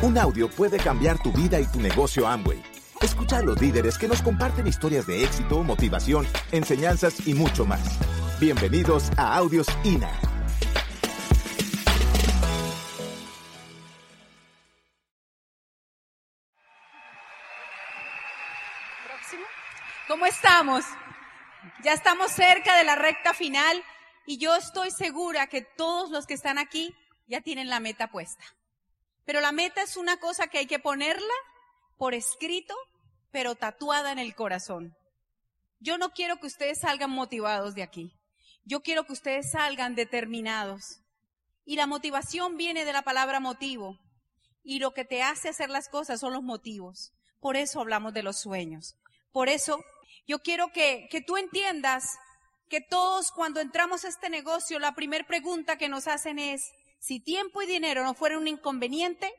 Un audio puede cambiar tu vida y tu negocio Amway. Escucha a los líderes que nos comparten historias de éxito, motivación, enseñanzas y mucho más. Bienvenidos a Audios INA. ¿Cómo estamos? Ya estamos cerca de la recta final y yo estoy segura que todos los que están aquí ya tienen la meta puesta. Pero la meta es una cosa que hay que ponerla por escrito, pero tatuada en el corazón. Yo no quiero que ustedes salgan motivados de aquí. Yo quiero que ustedes salgan determinados. Y la motivación viene de la palabra motivo. Y lo que te hace hacer las cosas son los motivos. Por eso hablamos de los sueños. Por eso yo quiero que, que tú entiendas que todos cuando entramos a este negocio, la primera pregunta que nos hacen es, si tiempo y dinero no fueran un inconveniente,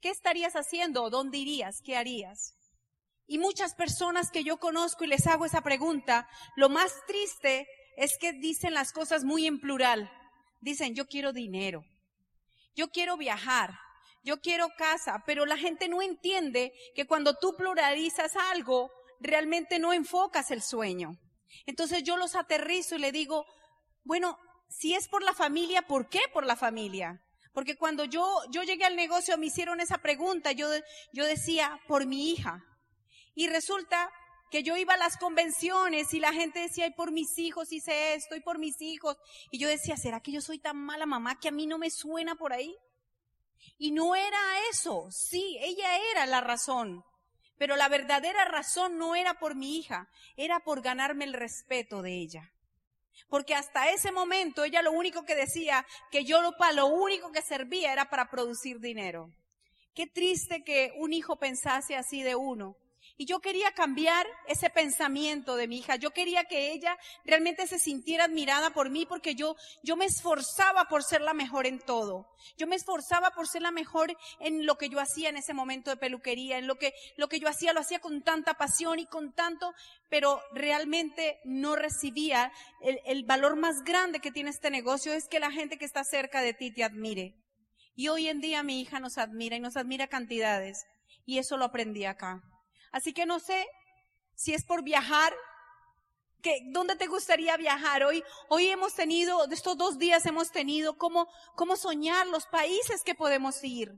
¿qué estarías haciendo dónde irías? ¿Qué harías? Y muchas personas que yo conozco y les hago esa pregunta, lo más triste es que dicen las cosas muy en plural. Dicen, yo quiero dinero, yo quiero viajar, yo quiero casa, pero la gente no entiende que cuando tú pluralizas algo, realmente no enfocas el sueño. Entonces yo los aterrizo y le digo, bueno, si es por la familia, ¿por qué por la familia? Porque cuando yo, yo llegué al negocio me hicieron esa pregunta, yo, yo decía, por mi hija. Y resulta que yo iba a las convenciones y la gente decía, y por mis hijos hice esto, y por mis hijos. Y yo decía, ¿será que yo soy tan mala mamá que a mí no me suena por ahí? Y no era eso, sí, ella era la razón. Pero la verdadera razón no era por mi hija, era por ganarme el respeto de ella. Porque hasta ese momento ella lo único que decía, que yo lo, lo único que servía era para producir dinero. Qué triste que un hijo pensase así de uno. Y yo quería cambiar ese pensamiento de mi hija. Yo quería que ella realmente se sintiera admirada por mí porque yo, yo me esforzaba por ser la mejor en todo. Yo me esforzaba por ser la mejor en lo que yo hacía en ese momento de peluquería, en lo que, lo que yo hacía lo hacía con tanta pasión y con tanto, pero realmente no recibía el, el valor más grande que tiene este negocio es que la gente que está cerca de ti te admire. Y hoy en día mi hija nos admira y nos admira cantidades. Y eso lo aprendí acá. Así que no sé si es por viajar, que, ¿dónde te gustaría viajar? Hoy, hoy hemos tenido, de estos dos días hemos tenido cómo, cómo soñar los países que podemos ir.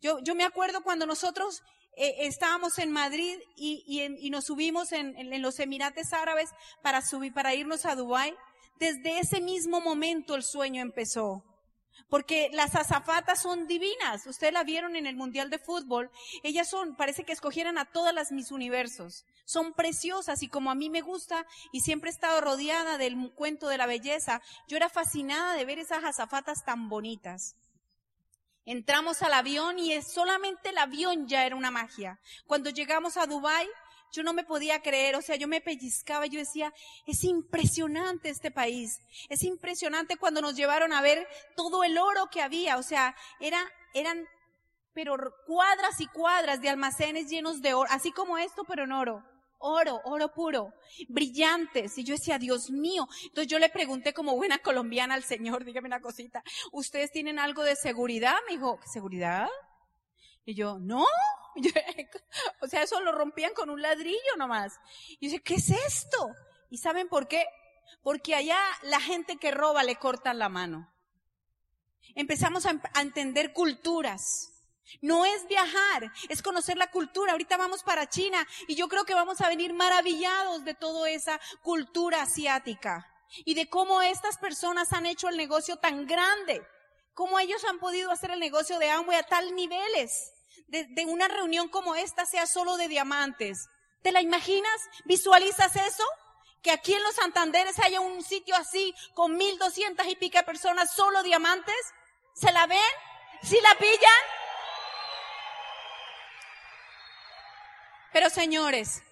Yo, yo me acuerdo cuando nosotros eh, estábamos en Madrid y, y, y nos subimos en, en, en, los Emirates Árabes para subir, para irnos a Dubái. Desde ese mismo momento el sueño empezó. Porque las azafatas son divinas. Ustedes la vieron en el Mundial de Fútbol. Ellas son, parece que escogieran a todas las mis universos. Son preciosas y como a mí me gusta y siempre he estado rodeada del cuento de la belleza, yo era fascinada de ver esas azafatas tan bonitas. Entramos al avión y solamente el avión ya era una magia. Cuando llegamos a Dubai, yo no me podía creer, o sea, yo me pellizcaba, yo decía, es impresionante este país, es impresionante cuando nos llevaron a ver todo el oro que había, o sea, era, eran, pero cuadras y cuadras de almacenes llenos de oro, así como esto, pero en oro. Oro, oro puro, brillantes. Y yo decía, Dios mío. Entonces yo le pregunté como buena colombiana al Señor, dígame una cosita, ¿ustedes tienen algo de seguridad? Me dijo, ¿seguridad? Y yo, no, eso lo rompían con un ladrillo nomás. Y yo ¿qué es esto? ¿Y saben por qué? Porque allá la gente que roba le cortan la mano. Empezamos a, a entender culturas. No es viajar, es conocer la cultura. Ahorita vamos para China y yo creo que vamos a venir maravillados de toda esa cultura asiática y de cómo estas personas han hecho el negocio tan grande, cómo ellos han podido hacer el negocio de Amway a tal niveles de, una reunión como esta sea solo de diamantes. ¿Te la imaginas? ¿Visualizas eso? Que aquí en los Santanderes haya un sitio así con mil doscientas y pica personas solo diamantes. ¿Se la ven? ¿Sí la pillan? Pero señores,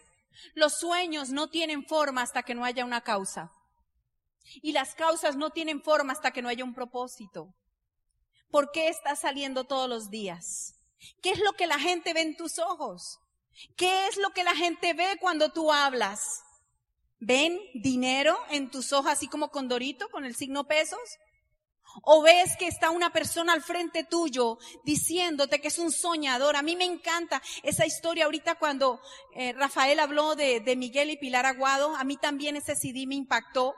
los sueños no tienen forma hasta que no haya una causa. Y las causas no tienen forma hasta que no haya un propósito. ¿Por qué estás saliendo todos los días? ¿Qué es lo que la gente ve en tus ojos? ¿Qué es lo que la gente ve cuando tú hablas? ¿Ven dinero en tus ojos así como con Dorito, con el signo pesos? O ves que está una persona al frente tuyo diciéndote que es un soñador. A mí me encanta esa historia ahorita cuando eh, Rafael habló de, de Miguel y Pilar Aguado. A mí también ese CD me impactó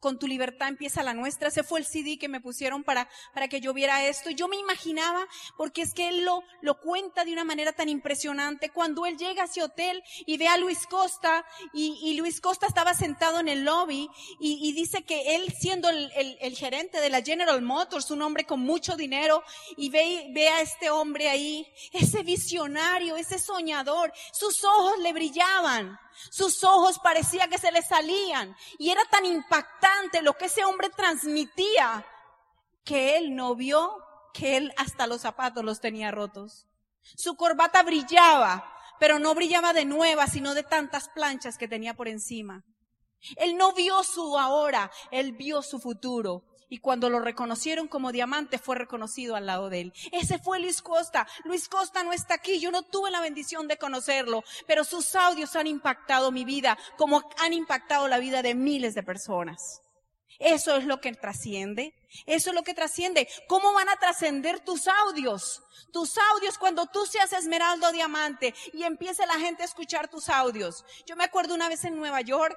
con tu libertad empieza la nuestra. Ese fue el CD que me pusieron para, para que yo viera esto. Yo me imaginaba, porque es que él lo, lo cuenta de una manera tan impresionante, cuando él llega a ese hotel y ve a Luis Costa, y, y Luis Costa estaba sentado en el lobby, y, y dice que él siendo el, el, el, gerente de la General Motors, un hombre con mucho dinero, y ve, ve a este hombre ahí, ese visionario, ese soñador, sus ojos le brillaban. Sus ojos parecía que se le salían y era tan impactante lo que ese hombre transmitía que él no vio que él hasta los zapatos los tenía rotos. Su corbata brillaba, pero no brillaba de nueva, sino de tantas planchas que tenía por encima. Él no vio su ahora, él vio su futuro y cuando lo reconocieron como diamante fue reconocido al lado de él. Ese fue Luis Costa. Luis Costa no está aquí, yo no tuve la bendición de conocerlo, pero sus audios han impactado mi vida como han impactado la vida de miles de personas. Eso es lo que trasciende. Eso es lo que trasciende. ¿Cómo van a trascender tus audios? Tus audios cuando tú seas esmeralda o diamante y empiece la gente a escuchar tus audios. Yo me acuerdo una vez en Nueva York,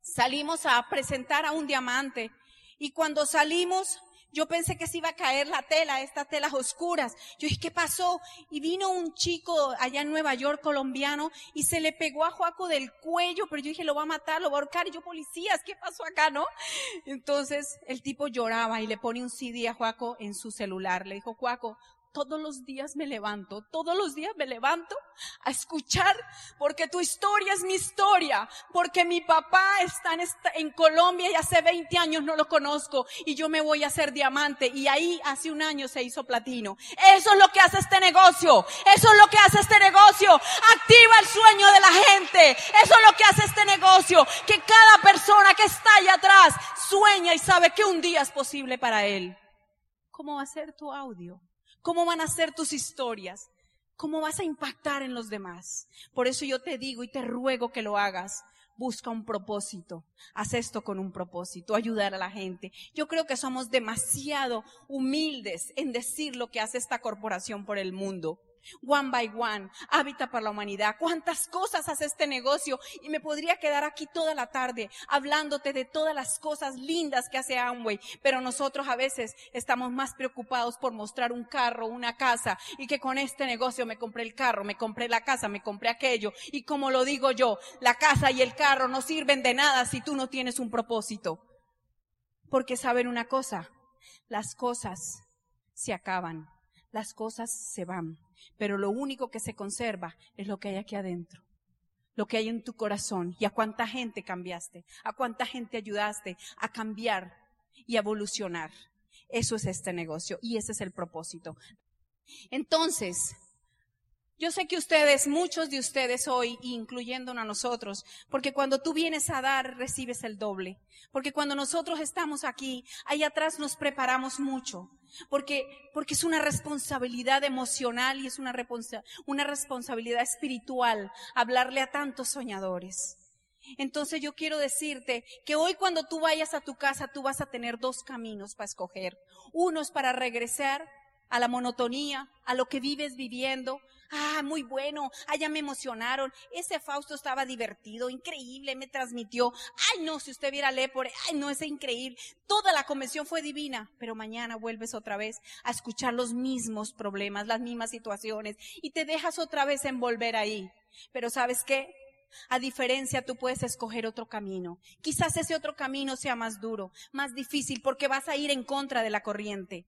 salimos a presentar a un diamante y cuando salimos, yo pensé que se iba a caer la tela, estas telas oscuras. Yo dije, ¿qué pasó? Y vino un chico allá en Nueva York, colombiano, y se le pegó a Juaco del cuello, pero yo dije, lo va a matar, lo va a ahorcar. Y yo, policías, ¿qué pasó acá, no? Entonces, el tipo lloraba y le pone un CD a Juaco en su celular. Le dijo, Juaco, todos los días me levanto, todos los días me levanto a escuchar, porque tu historia es mi historia, porque mi papá está en, Colombia y hace 20 años no lo conozco y yo me voy a hacer diamante y ahí hace un año se hizo platino. Eso es lo que hace este negocio, eso es lo que hace este negocio, activa el sueño de la gente, eso es lo que hace este negocio, que cada persona que está allá atrás sueña y sabe que un día es posible para él. ¿Cómo va a ser tu audio? ¿Cómo van a ser tus historias? ¿Cómo vas a impactar en los demás? Por eso yo te digo y te ruego que lo hagas. Busca un propósito. Haz esto con un propósito, ayudar a la gente. Yo creo que somos demasiado humildes en decir lo que hace esta corporación por el mundo. One by One, Hábitat para la Humanidad. ¿Cuántas cosas hace este negocio? Y me podría quedar aquí toda la tarde hablándote de todas las cosas lindas que hace Amway, pero nosotros a veces estamos más preocupados por mostrar un carro, una casa, y que con este negocio me compré el carro, me compré la casa, me compré aquello. Y como lo digo yo, la casa y el carro no sirven de nada si tú no tienes un propósito. Porque saben una cosa, las cosas se acaban, las cosas se van pero lo único que se conserva es lo que hay aquí adentro, lo que hay en tu corazón y a cuánta gente cambiaste, a cuánta gente ayudaste a cambiar y a evolucionar. Eso es este negocio y ese es el propósito. Entonces, yo sé que ustedes, muchos de ustedes hoy, incluyéndonos a nosotros, porque cuando tú vienes a dar, recibes el doble. Porque cuando nosotros estamos aquí, ahí atrás nos preparamos mucho. Porque, porque es una responsabilidad emocional y es una, una responsabilidad espiritual hablarle a tantos soñadores. Entonces yo quiero decirte que hoy cuando tú vayas a tu casa, tú vas a tener dos caminos para escoger. Uno es para regresar a la monotonía, a lo que vives viviendo, Ah, muy bueno. Ya me emocionaron. Ese Fausto estaba divertido, increíble, me transmitió. Ay, no, si usted viera Lepore, ay, no, es increíble. Toda la convención fue divina, pero mañana vuelves otra vez a escuchar los mismos problemas, las mismas situaciones y te dejas otra vez envolver ahí. Pero ¿sabes qué? A diferencia, tú puedes escoger otro camino. Quizás ese otro camino sea más duro, más difícil, porque vas a ir en contra de la corriente.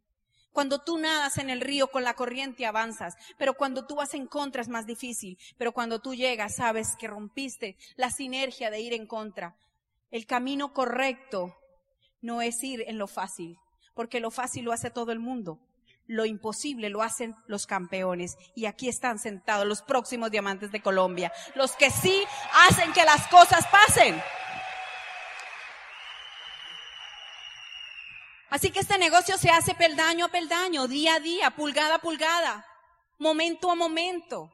Cuando tú nadas en el río con la corriente avanzas, pero cuando tú vas en contra es más difícil, pero cuando tú llegas sabes que rompiste la sinergia de ir en contra. El camino correcto no es ir en lo fácil, porque lo fácil lo hace todo el mundo. Lo imposible lo hacen los campeones. Y aquí están sentados los próximos diamantes de Colombia. Los que sí hacen que las cosas pasen. Así que este negocio se hace peldaño a peldaño, día a día, pulgada a pulgada, momento a momento.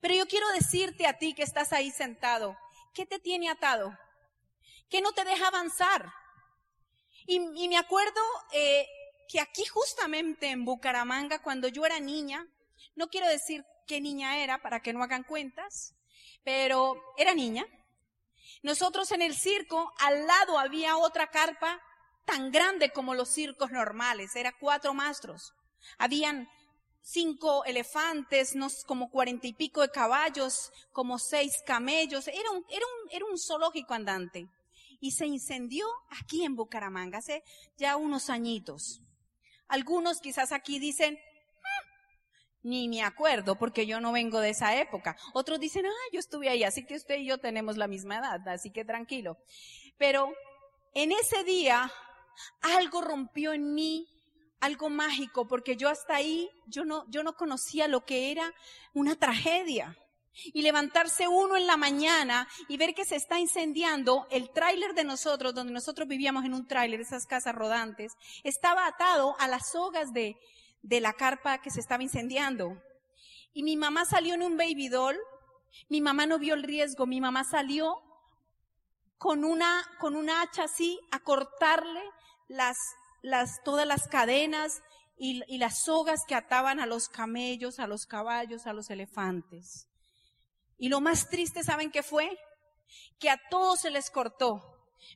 Pero yo quiero decirte a ti que estás ahí sentado, ¿qué te tiene atado? ¿Qué no te deja avanzar? Y, me acuerdo eh, que aquí justamente en Bucaramanga, cuando yo era niña, no quiero decir qué niña era para que no hagan cuentas, pero era niña. Nosotros en el circo, al lado había otra carpa tan grande como los circos normales, era cuatro mastros. Habían cinco elefantes, como cuarenta y pico de caballos, como seis camellos. Era un, era un, era un zoológico andante. Y se incendió aquí en Bucaramanga hace ya unos añitos. Algunos quizás aquí dicen, ni me acuerdo porque yo no vengo de esa época. Otros dicen, ah, yo estuve ahí, así que usted y yo tenemos la misma edad, así que tranquilo. Pero en ese día algo rompió en mí, algo mágico, porque yo hasta ahí, yo no, yo no conocía lo que era una tragedia. Y levantarse uno en la mañana y ver que se está incendiando el tráiler de nosotros, donde nosotros vivíamos en un tráiler, esas casas rodantes, estaba atado a las sogas de, de la carpa que se estaba incendiando. Y mi mamá salió en un baby doll, mi mamá no vio el riesgo, mi mamá salió con una, con una hacha así a cortarle las, las, todas las cadenas y, y las sogas que ataban a los camellos, a los caballos, a los elefantes. Y lo más triste, ¿saben qué fue? Que a todos se les cortó,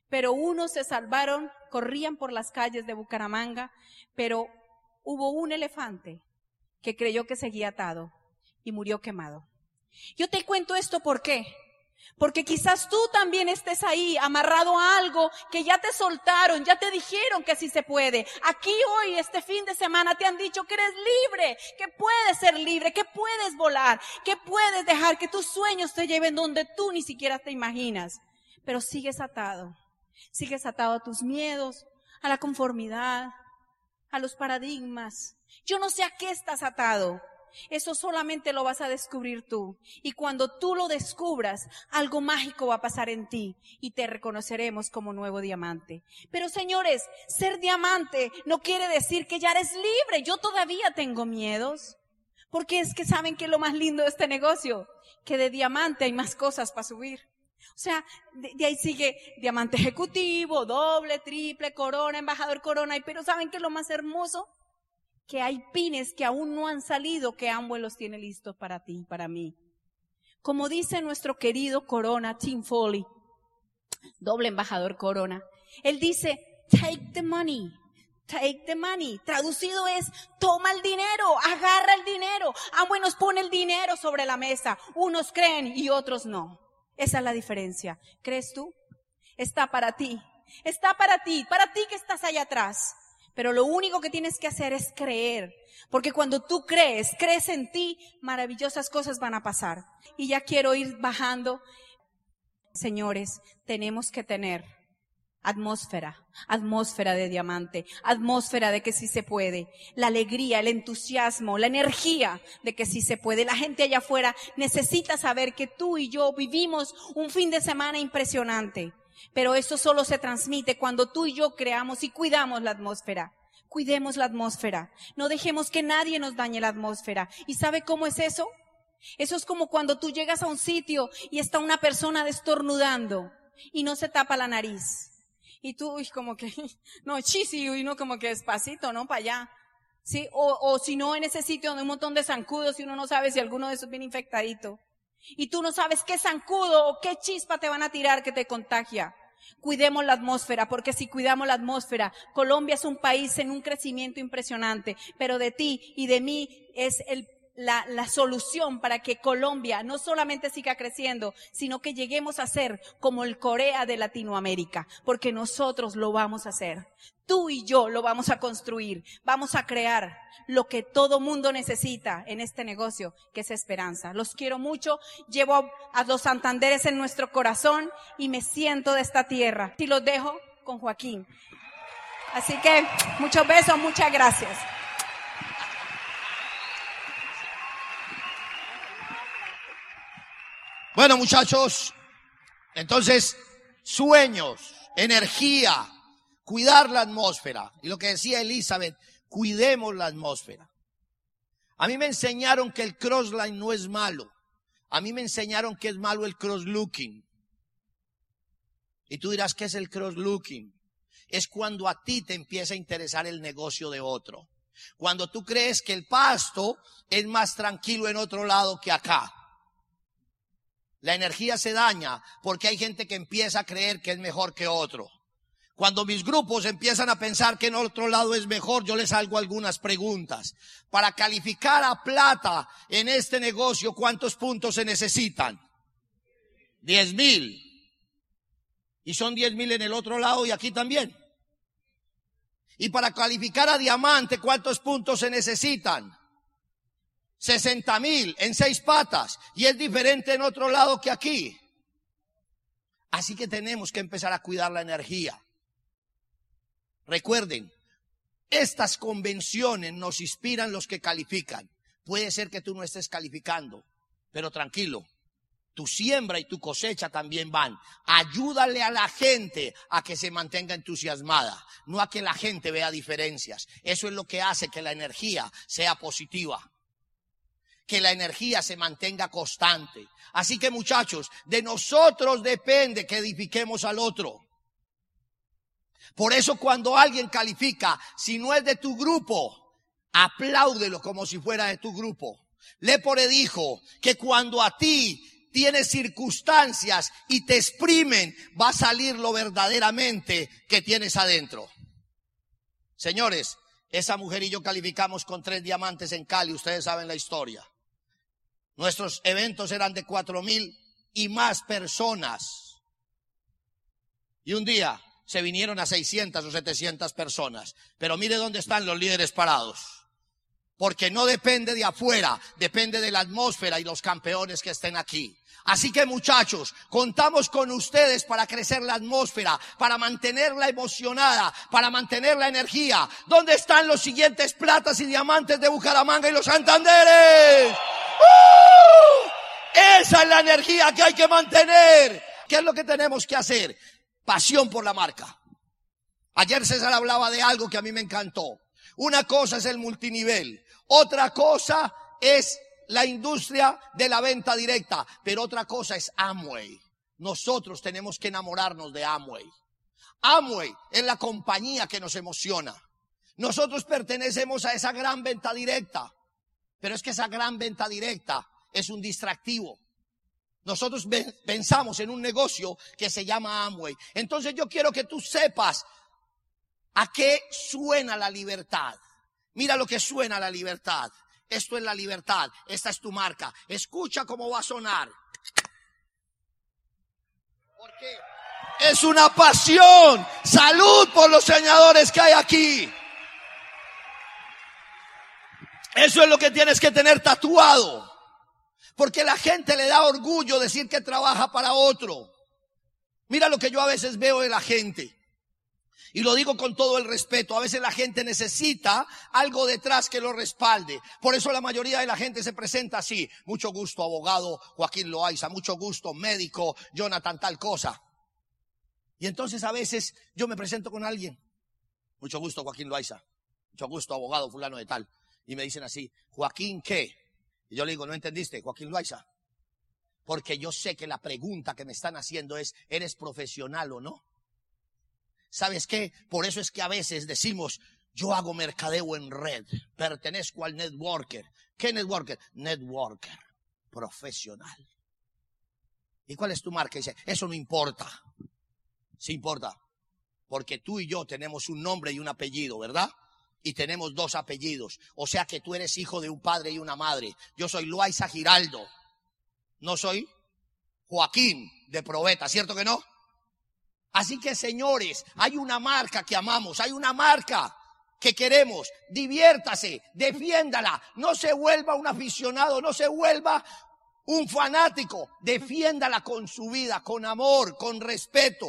pero unos se salvaron, corrían por las calles de Bucaramanga, pero hubo un elefante que creyó que seguía atado y murió quemado. Yo te cuento esto por qué. Porque quizás tú también estés ahí amarrado a algo que ya te soltaron, ya te dijeron que sí se puede. Aquí hoy, este fin de semana, te han dicho que eres libre, que puedes ser libre, que puedes volar, que puedes dejar que tus sueños te lleven donde tú ni siquiera te imaginas. Pero sigues atado. Sigues atado a tus miedos, a la conformidad, a los paradigmas. Yo no sé a qué estás atado. Eso solamente lo vas a descubrir tú. Y cuando tú lo descubras, algo mágico va a pasar en ti y te reconoceremos como nuevo diamante. Pero señores, ser diamante no quiere decir que ya eres libre. Yo todavía tengo miedos. Porque es que saben que lo más lindo de este negocio, que de diamante hay más cosas para subir. O sea, de, ahí sigue diamante ejecutivo, doble, triple, corona, embajador corona. Pero ¿saben qué es lo más hermoso? Que hay pines que aún no han salido que Amway los tiene listos para ti, para mí. Como dice nuestro querido Corona, Tim Foley, doble embajador Corona, él dice, take the money, Take the money. Traducido es, toma el dinero, agarra el dinero. Amway nos pone el dinero sobre la mesa. Unos creen y otros no. Esa es la diferencia. ¿Crees tú? Está para ti. Está para ti, para ti que estás allá atrás. Pero lo único que tienes que hacer es creer. Porque cuando tú crees, crees en ti, maravillosas cosas van a pasar. Y ya quiero ir bajando. Señores, tenemos que tener atmósfera, atmósfera de diamante, atmósfera de que sí se puede, la alegría, el entusiasmo, la energía de que sí se puede. La gente allá afuera necesita saber que tú y yo vivimos un fin de semana impresionante, pero eso solo se transmite cuando tú y yo creamos y cuidamos la atmósfera. Cuidemos la atmósfera. No dejemos que nadie nos dañe la atmósfera. ¿Y sabe cómo es eso? Eso es como cuando tú llegas a un sitio y está una persona destornudando y no se tapa la nariz. Y tú, uy, como que, no, chisi, y uno como que despacito, ¿no? Para allá. ¿Sí? O, o si no, en ese sitio donde hay un montón de zancudos y uno no sabe si alguno de esos viene infectadito. Y tú no sabes qué zancudo o qué chispa te van a tirar que te contagia. Cuidemos la atmósfera, porque si cuidamos la atmósfera, Colombia es un país en un crecimiento impresionante, pero de ti y de mí es el la, la, solución para que Colombia no solamente siga creciendo, sino que lleguemos a ser como el Corea de Latinoamérica, porque nosotros lo vamos a hacer. Tú y yo lo vamos a construir, vamos a crear lo que todo mundo necesita en este negocio, que es esperanza. Los quiero mucho, llevo a los Santanderes en nuestro corazón y me siento de esta tierra. Y los dejo con Joaquín. Así que muchos besos, muchas gracias. Bueno, muchachos, entonces, sueños, energía, cuidar la atmósfera. Y lo que decía Elizabeth, cuidemos la atmósfera. A mí me enseñaron que el crossline no es malo. A mí me enseñaron que es malo el cross looking. Y tú dirás, ¿qué es el cross looking? es cuando a ti te empieza a interesar el negocio de otro. Cuando tú crees que el pasto es más tranquilo en otro lado que acá. La energía se daña porque hay gente que empieza a creer que es mejor que otro. Cuando mis grupos empiezan a pensar que en otro lado es mejor, yo les hago algunas preguntas. Para calificar a plata en este negocio, ¿cuántos puntos se necesitan? Diez mil. Y son diez mil en el otro lado y aquí también. Y para calificar a diamante, ¿cuántos puntos se necesitan? 60 mil en seis patas. Y es diferente en otro lado que aquí. Así que tenemos que empezar a cuidar la energía. Recuerden, estas convenciones nos inspiran los que califican. Puede ser que tú no estés calificando, pero tranquilo, tu siembra y tu cosecha también van. Ayúdale a la gente a que se mantenga entusiasmada, no a que la gente vea diferencias. Eso es lo que hace que la energía sea positiva que la energía se mantenga constante. Así que muchachos, de nosotros depende que edifiquemos al otro. Por eso cuando alguien califica, si no es de tu grupo, apláudelo como si fuera de tu grupo. Lepore dijo que cuando a ti tienes circunstancias y te exprimen, va a salir lo verdaderamente que tienes adentro. Señores, esa mujer y yo calificamos con tres diamantes en Cali, ustedes saben la historia. Nuestros eventos eran de cuatro mil y más personas. Y un día se vinieron a 600 o 700 personas. Pero mire dónde están los líderes parados. Porque no depende de afuera, depende de la atmósfera y los campeones que estén aquí. Así que muchachos, contamos con ustedes para crecer la atmósfera, para mantenerla emocionada, para mantener la energía. ¿Dónde están los siguientes platas y diamantes de Bucaramanga y los Santanderes? ¡Uh! Esa es la energía que hay que mantener. ¿Qué es lo que tenemos que hacer? pasión por la marca. Ayer César hablaba de algo que a mí me encantó. Una cosa es el multinivel, otra cosa es la industria de la venta directa, pero otra cosa es Amway. Nosotros tenemos que enamorarnos de Amway. Amway es la compañía que nos emociona. Nosotros pertenecemos a esa gran venta directa, pero es que esa gran venta directa es un distractivo. Nosotros pensamos en un negocio que se llama Amway. Entonces yo quiero que tú sepas a qué suena la libertad. Mira lo que suena la libertad. Esto es la libertad. Esta es tu marca. Escucha cómo va a sonar. Porque es una pasión. Salud por los señadores que hay aquí. Eso es lo que tienes que tener tatuado. Porque la gente le da orgullo decir que trabaja para otro. Mira lo que yo a veces veo de la gente. Y lo digo con todo el respeto. A veces la gente necesita algo detrás que lo respalde. Por eso la mayoría de la gente se presenta así. Mucho gusto, abogado Joaquín Loaiza. Mucho gusto, médico Jonathan, tal cosa. Y entonces a veces yo me presento con alguien. Mucho gusto, Joaquín Loaiza. Mucho gusto, abogado fulano de tal. Y me dicen así, Joaquín, ¿qué? Y yo le digo, ¿no entendiste, Joaquín Loaiza? Porque yo sé que la pregunta que me están haciendo es, ¿eres profesional o no? ¿Sabes qué? Por eso es que a veces decimos, yo hago mercadeo en red, pertenezco al networker. ¿Qué networker? Networker, profesional. ¿Y cuál es tu marca? Dice, eso no importa. Sí importa. Porque tú y yo tenemos un nombre y un apellido, ¿verdad? y tenemos dos apellidos. O sea que tú eres hijo de un padre y una madre. Yo soy Luisa Giraldo. No soy Joaquín de Probeta, ¿cierto que no? Así que señores, hay una marca que amamos, hay una marca que queremos. Diviértase, defiéndala. No se vuelva un aficionado, no se vuelva un fanático. Defiéndala con su vida, con amor, con respeto.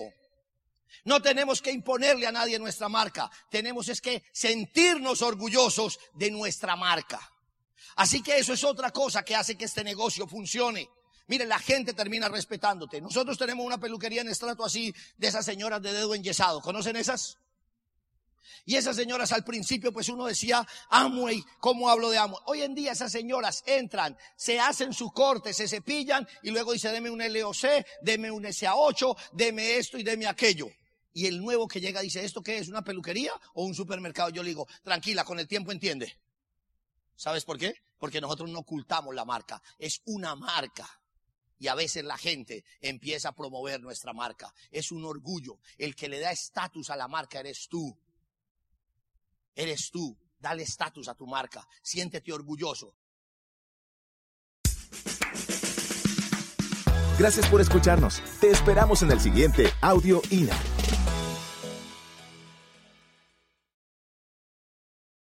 No tenemos que imponerle a nadie nuestra marca. Tenemos es que sentirnos orgullosos de nuestra marca. Así que eso es otra cosa que hace que este negocio funcione. Mire, la gente termina respetándote. Nosotros tenemos una peluquería en estrato así de esas señoras de dedo enyesado. ¿Conocen esas? Y esas señoras al principio, pues uno decía, Amway, ¿cómo hablo de Amway? Hoy en día esas señoras entran, se hacen su corte, se cepillan y luego dice, deme un LOC, deme un SA8, deme esto y deme aquello. y el nuevo que llega dice, ¿esto qué es? ¿Una peluquería o un supermercado? Yo le digo, tranquila, con el tiempo entiende. ¿Sabes por qué? Porque nosotros no ocultamos la marca, es una marca. Y a veces la gente empieza a promover nuestra marca. Es un orgullo. El que le da estatus a la marca eres tú. Eres tú. Dale estatus a tu marca. Siéntete orgulloso. Gracias por escucharnos. Te esperamos en el siguiente Audio INA.